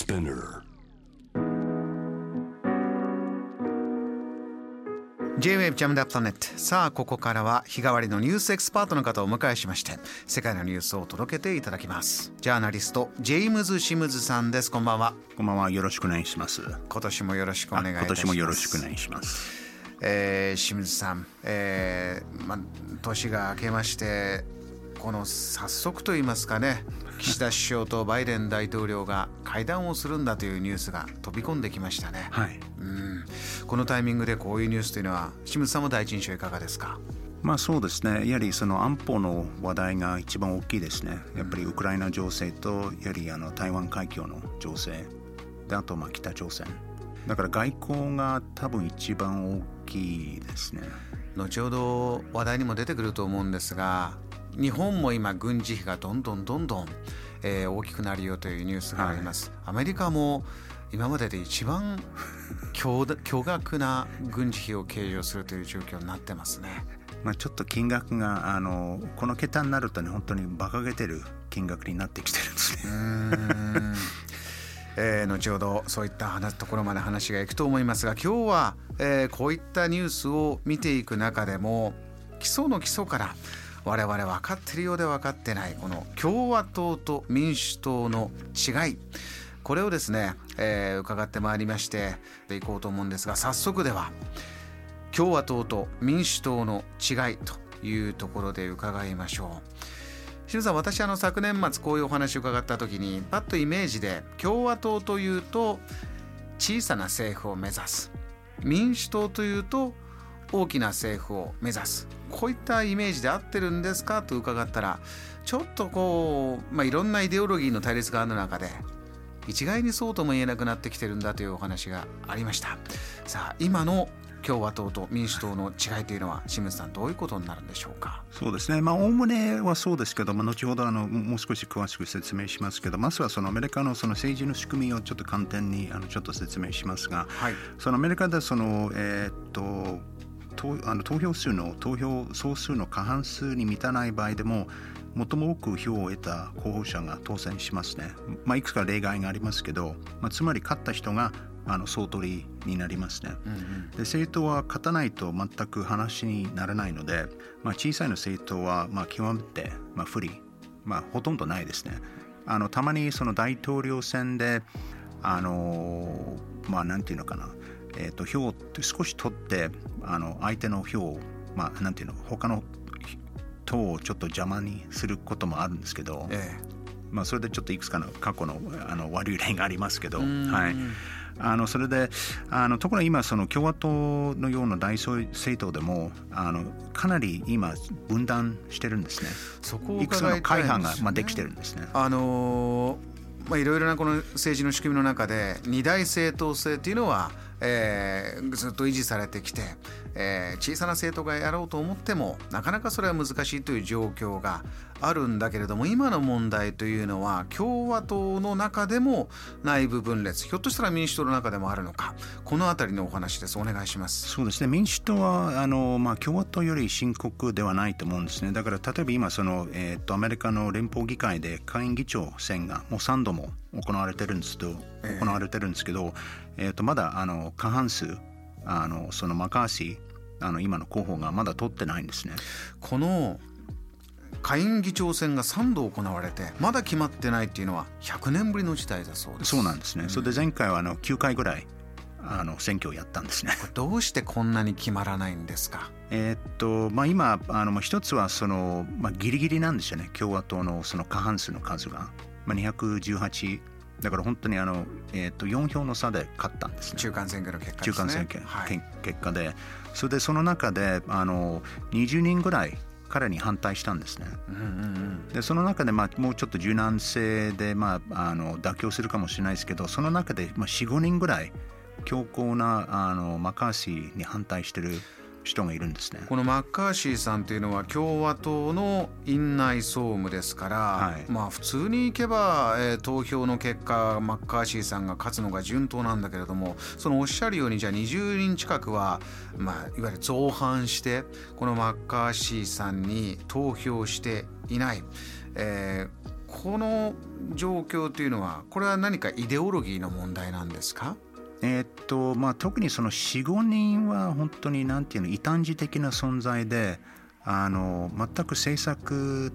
Spinner. J-Wave JAM THE PLANET さあここからは日替わりのニュースエキスパートの方をお迎えしまして世界のニュースを届けていただきますジャーナリストジェイムズ・シムズさんですこんばんはこんばんは。よろしくお願いします。今年もよろしくお願いします今年もよろしくお願いします。えー、清水さん、えーま、年が明けましてこの早速と言いますかね岸田首相とバイデン大統領が会談をするんだというニュースが飛び込んできましたね、はい。うんこのタイミングでこういうニュースというのは清水さんも第一印象いかがですか？まあそうですね。やはりその安保の話題が一番大きいですね。やっぱりウクライナ情勢とやはりあの台湾海峡の情勢であとまあ北朝鮮。だから外交が多分一番大きいですね。後ほど話題にも出てくると思うんですが日本も今軍事費がどんどんどんどん、えー大きくなるよというニュースがあります、アメリカも今までで一番 巨額な軍事費を計上するという状況になってますね。まあちょっと金額があのこの桁になるとね本当に馬鹿げてる金額になってきてるんですね。えー後ほどそういった話ところまで話がいくと思いますが今日は、えーこういったニュースを見ていく中でも基礎の基礎から我々分かってるようで分かってないこの共和党と民主党の違い。これをですね、えー伺ってまいりましてでいこうと思うんですが早速では共和党と民主党の違いというところで伺いましょう。清水さん私あの昨年末こういうお話を伺った時にパッとイメージで共和党というと小さな政府を目指す。民主党というと大きな政府を目指す。こういったイメージで合ってるんですか？と伺ったらちょっとこう、まあ、いろんなイデオロギーの対立がある中で一概にそうとも言えなくなってきてるんだというお話がありました。さあ今の共和党と民主党の違いというのは清水さんどういうことになるんでしょうか？そうですね、まあ、おおむねはそうですけど、まあ、後ほどあのもう少し詳しく説明しますけど、まずはそのアメリカのその政治の仕組みをちょっと簡単にあのちょっと説明しますが、はい。そのアメリカでその、えーっと投あの投票数の投票総数の過半数に満たない場合でも最も多く票を得た候補者が当選しますね、まあ、いくつか例外がありますけど、まあ、つまり勝った人があの総取りになりますね。うんうんで政党は勝たないと全く話にならないので、まあ、小さいの政党はまあ極めてまあ不利、まあ、ほとんどないですね。あのたまにその大統領選であのまあなんていうのかな、えー、と票って少し取ってあの相手の票をまあなんていうの他の党をちょっと邪魔にすることもあるんですけど、えまあ、それでちょっといくつかの過去のあの悪い例がありますけど、はい、あのそれであのところが今その共和党のような大政党でもあのかなり今分断してるんですね。そこをいくつかの会派がまあできてるんですね。あのーまあいろいろなこの政治の仕組みの中で二大政党制っていうのは、えーずっと維持されてきて、えー小さな政党がやろうと思ってもなかなかそれは難しいという状況があるんだけれども今の問題というのは共和党の中でも内部分裂ひょっとしたら民主党の中でもあるのかこの辺りのお話です。お願いします。そうですね。民主党はあの、まあ、共和党より深刻ではないと思うんですね。だから例えば今その、えー、とアメリカの連邦議会で下院議長選がもう3度も行われてるんですけど、ええ行われてるんですけど、えー、とまだあの過半数あのそのマカーシーあの今の候補がまだ取ってないんですね。この下院議長選が3度行われてまだ決まってないっていうのは100年ぶりの事態だそうです。そうなんですね。それで前回はあの9回ぐらいあの選挙をやったんですね。どうしてこんなに決まらないんですか？えーっとまあ、今あのまあ一つはその、まあ、ギリギリなんですよね共和党のその過半数の数が、まあ、218だから本当にあの、えーっと4票の差で勝ったんですね。中間選挙の結果ですね。中間選挙、はい。け結果で。それでその中であの20人ぐらい彼に反対したんですね。うんうんうん。でその中で、まあ、もうちょっと柔軟性で、まあ、あの妥協するかもしれないですけどその中で、まあ、45人ぐらい強硬なあのマカーシーに反対してる人がいるんですね。このマッカーシーさんというのは共和党の院内総務ですから、はいまあ普通にいけば、えー投票の結果マッカーシーさんが勝つのが順当なんだけれどもそのおっしゃるようにじゃあ20人近くは、まあ、いわゆる造反してこのマッカーシーさんに投票していない。えーこの状況というのはこれは何かイデオロギーの問題なんですか？えー、っとまあ、特にその45人は本当に何て言うの異端児的な存在であの全く政策っ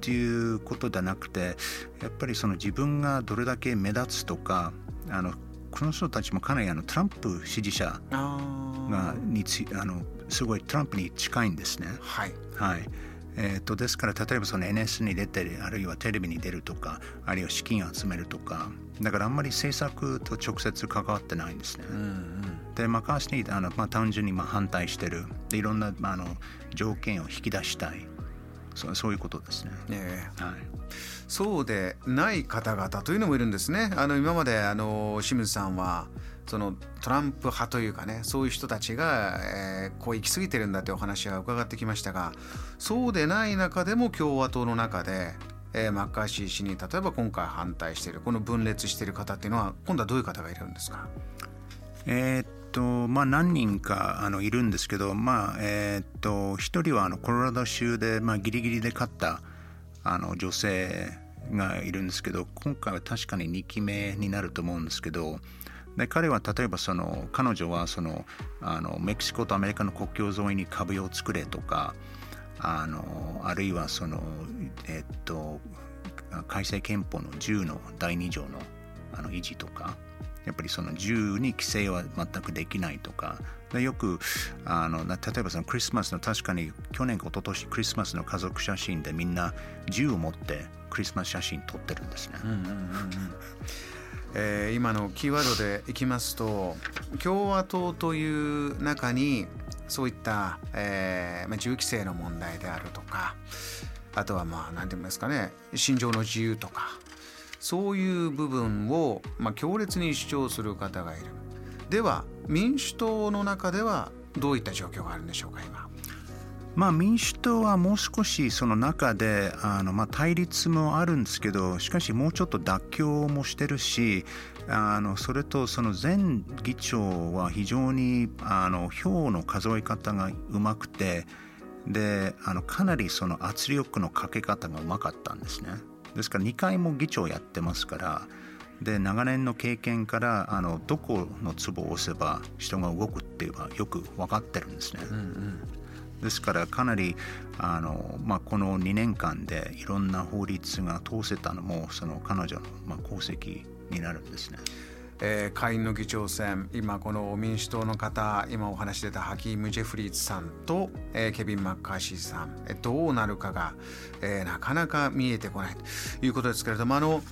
ていうことじゃなくてやっぱりその自分がどれだけ目立つとかあのこの人たちもかなりあのトランプ支持者がにつあのすごいトランプに近いんですね。はい、はいえーと、ですから例えばその NS に出てあるいはテレビに出るとかあるいは資金を集めるとかだからあんまり政策と直接関わってないんですね。うんうん、でマッカーシーにあの、まあ、単純にまあ反対してるでいろんな、まあ、あの条件を引き出したいそうそういうことですね。えー、はいそうでない方々というのもいるんですね。あの今まであの清水さんはそのトランプ派というかねそういう人たちが、えー、こう行き過ぎてるんだというお話は伺ってきましたがそうでない中でも共和党の中で、えー、マッカーシー氏に例えば今回反対しているこの分裂している方っていうのは今度はどういう方がいるんですか？えー、っとまあ何人かあのいるんですけどまあえー、っと一人はあのコロラド州で、まあ、ギリギリで勝ったあの女性がいるんですけど今回は確かに2期目になると思うんですけどで彼は例えばその彼女はそのあのメキシコとアメリカの国境沿いに壁を作れとかあのあるいはそのえっと改正憲法の10の第2条のあの維持とかやっぱりその銃に規制は全くできないとかでよくあの例えばそのクリスマスの確かに去年か一昨年クリスマスの家族写真でみんな銃を持ってクリスマス写真撮ってるんですね。うんうんうんうんえー、今のキーワードでいきますと共和党という中にそういった、えーまあ、銃規制の問題であるとかあとはまあ何て言いますかね心情の自由とかそういう部分を、まあ、強烈に主張する方がいるでは民主党の中ではどういった状況があるんでしょうか今。まあ、民主党はもう少しその中であの、まあ、対立もあるんですけどしかしもうちょっと妥協もしてるしあのそれとその前議長は非常にあの票の数え方がうまくてであのかなりその圧力のかけ方がうまかったんですねですから2回も議長やってますからで長年の経験からあのどこのツボを押せば人が動くっていうのはよく分かってるんですね。うんうんですからかなりあの、まあ、この2年間でいろんな法律が通せたのもその彼女の、まあ、功績になるんですね。えー、下院の議長選今この民主党の方今お話し出たハキーム・ジェフリーズさんと、えー、ケビン・マッカーシーさん、えー、どうなるかが、えー、なかなか見えてこないということですけれどもあの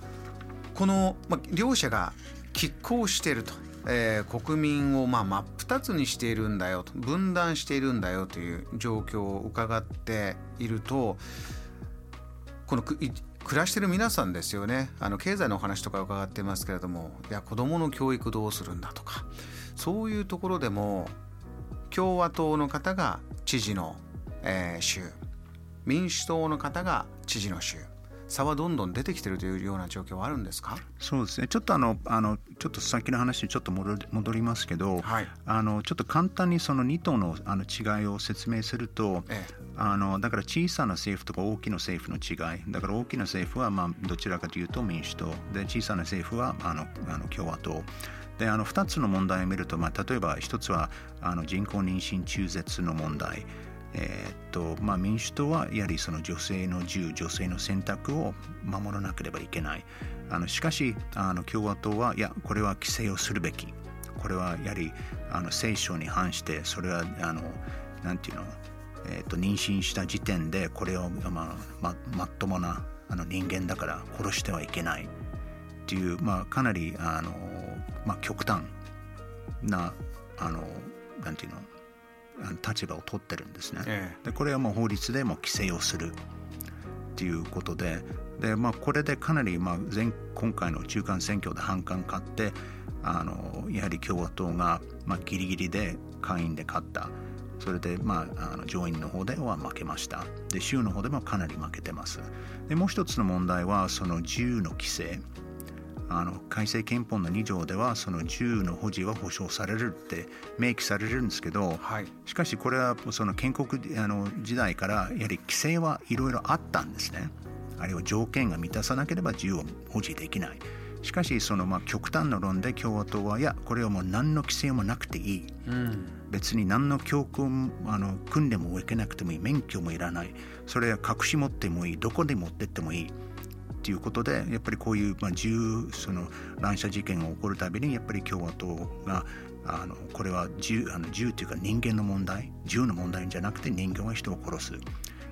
この、ま、両者が拮抗しているとえー、国民をまあ真っ二つにしているんだよと分断しているんだよという状況を伺っているとこの暮らしてる皆さんですよね。あの経済のお話とか伺ってますけれどもいや子どもの教育どうするんだとかそういうところでも共和党の方が知事の、えー、州民主党の方が知事の州差はどんどん出てきてるというような状況はあるんですか？そうですね。ちょっとあのあのちょっと先の話にちょっと戻りますけど、はい、あのちょっと簡単にその2党のあの違いを説明すると、ええ、あのだから小さな政府とか大きな政府の違い。だから大きな政府はまあどちらかというと民主党。で小さな政府はあのあの共和党。であの2つの問題を見ると、まあ、例えば1つはあの人工妊娠中絶の問題えー、っとまあ、民主党はやはりその女性の自由女性の選択を守らなければいけない。あのしかしあの共和党はいやこれは規制をするべき。これはやはりあの聖書に反してそれはあのなんていうの、えー、っと妊娠した時点でこれを、まあ、ままっともなあの人間だから殺してはいけない。っていう、まあ、かなりあの、まあ、極端なあのなんていうの立場を取ってるんですね。ええ、でこれはもう法律でも規制をするっていうことでで、まあ、これでかなり、まあ、前今回の中間選挙で反感買ってあのやはり共和党が、まあ、ギリギリで下院で勝った。それで、まあ、あの上院の方では負けました。で、州の方でもかなり負けてます。で、もう一つの問題は、その銃の規制。あの改正憲法の2条ではその銃の保持は保障されるって明記されるんですけど、はい、しかしこれはその建国あの時代からやはり規制はいろいろあったんですね。あるいは条件が満たさなければ銃を保持できない。しかしそのまあ極端な論で共和党はいやこれはもう何の規制もなくていい、うん、別に何の教訓あの訓練も受けなくてもいい。免許もいらない。それは隠し持ってもいい。どこで持ってってもいいっていうことでやっぱりこういう、まあ、銃その乱射事件が起こるたびにやっぱり共和党があのこれは銃あの銃というか人間の問題銃の問題じゃなくて人間は人を殺す。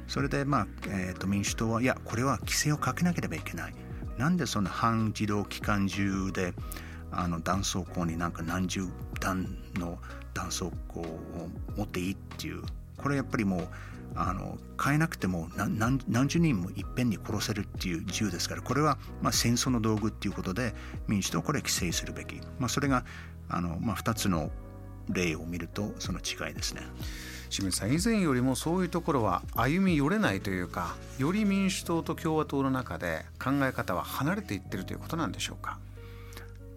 それで、まあえー、と民主党はいやこれは規制をかけなければいけない。なんでその半自動機関銃であの断層口になんか何十弾の断層口を持っていいっていうこれやっぱりもうあの変えなくても何何十人もいっぺんに殺せるっていう銃ですからこれはまあ戦争の道具っていうことで民主党はこれ規制するべき、まあ、それがあの、まあ、2つの例を見るとその違いですね。清水さん以前よりもそういうところは歩み寄れないというかより民主党と共和党の中で考え方は離れていってるということなんでしょうか？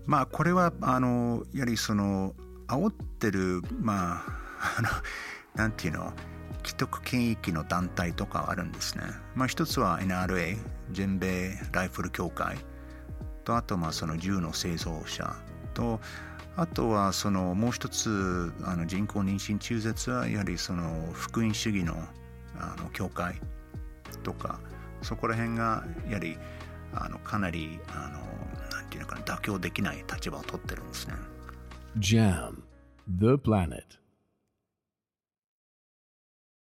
まあこれはあのやはりその煽ってるまああのなんていうの？既得権益の団体とかあるんですね。まあ、一つは NRA 全米ライフル協会とあとまあその銃の製造者とあとはそのもう一つあの人工妊娠中絶はやはりその福音主義のあの教会とかそこら辺がやはりあのかなりあのなんていうのかな妥協できない立場を取ってるんですね。JAM The Planet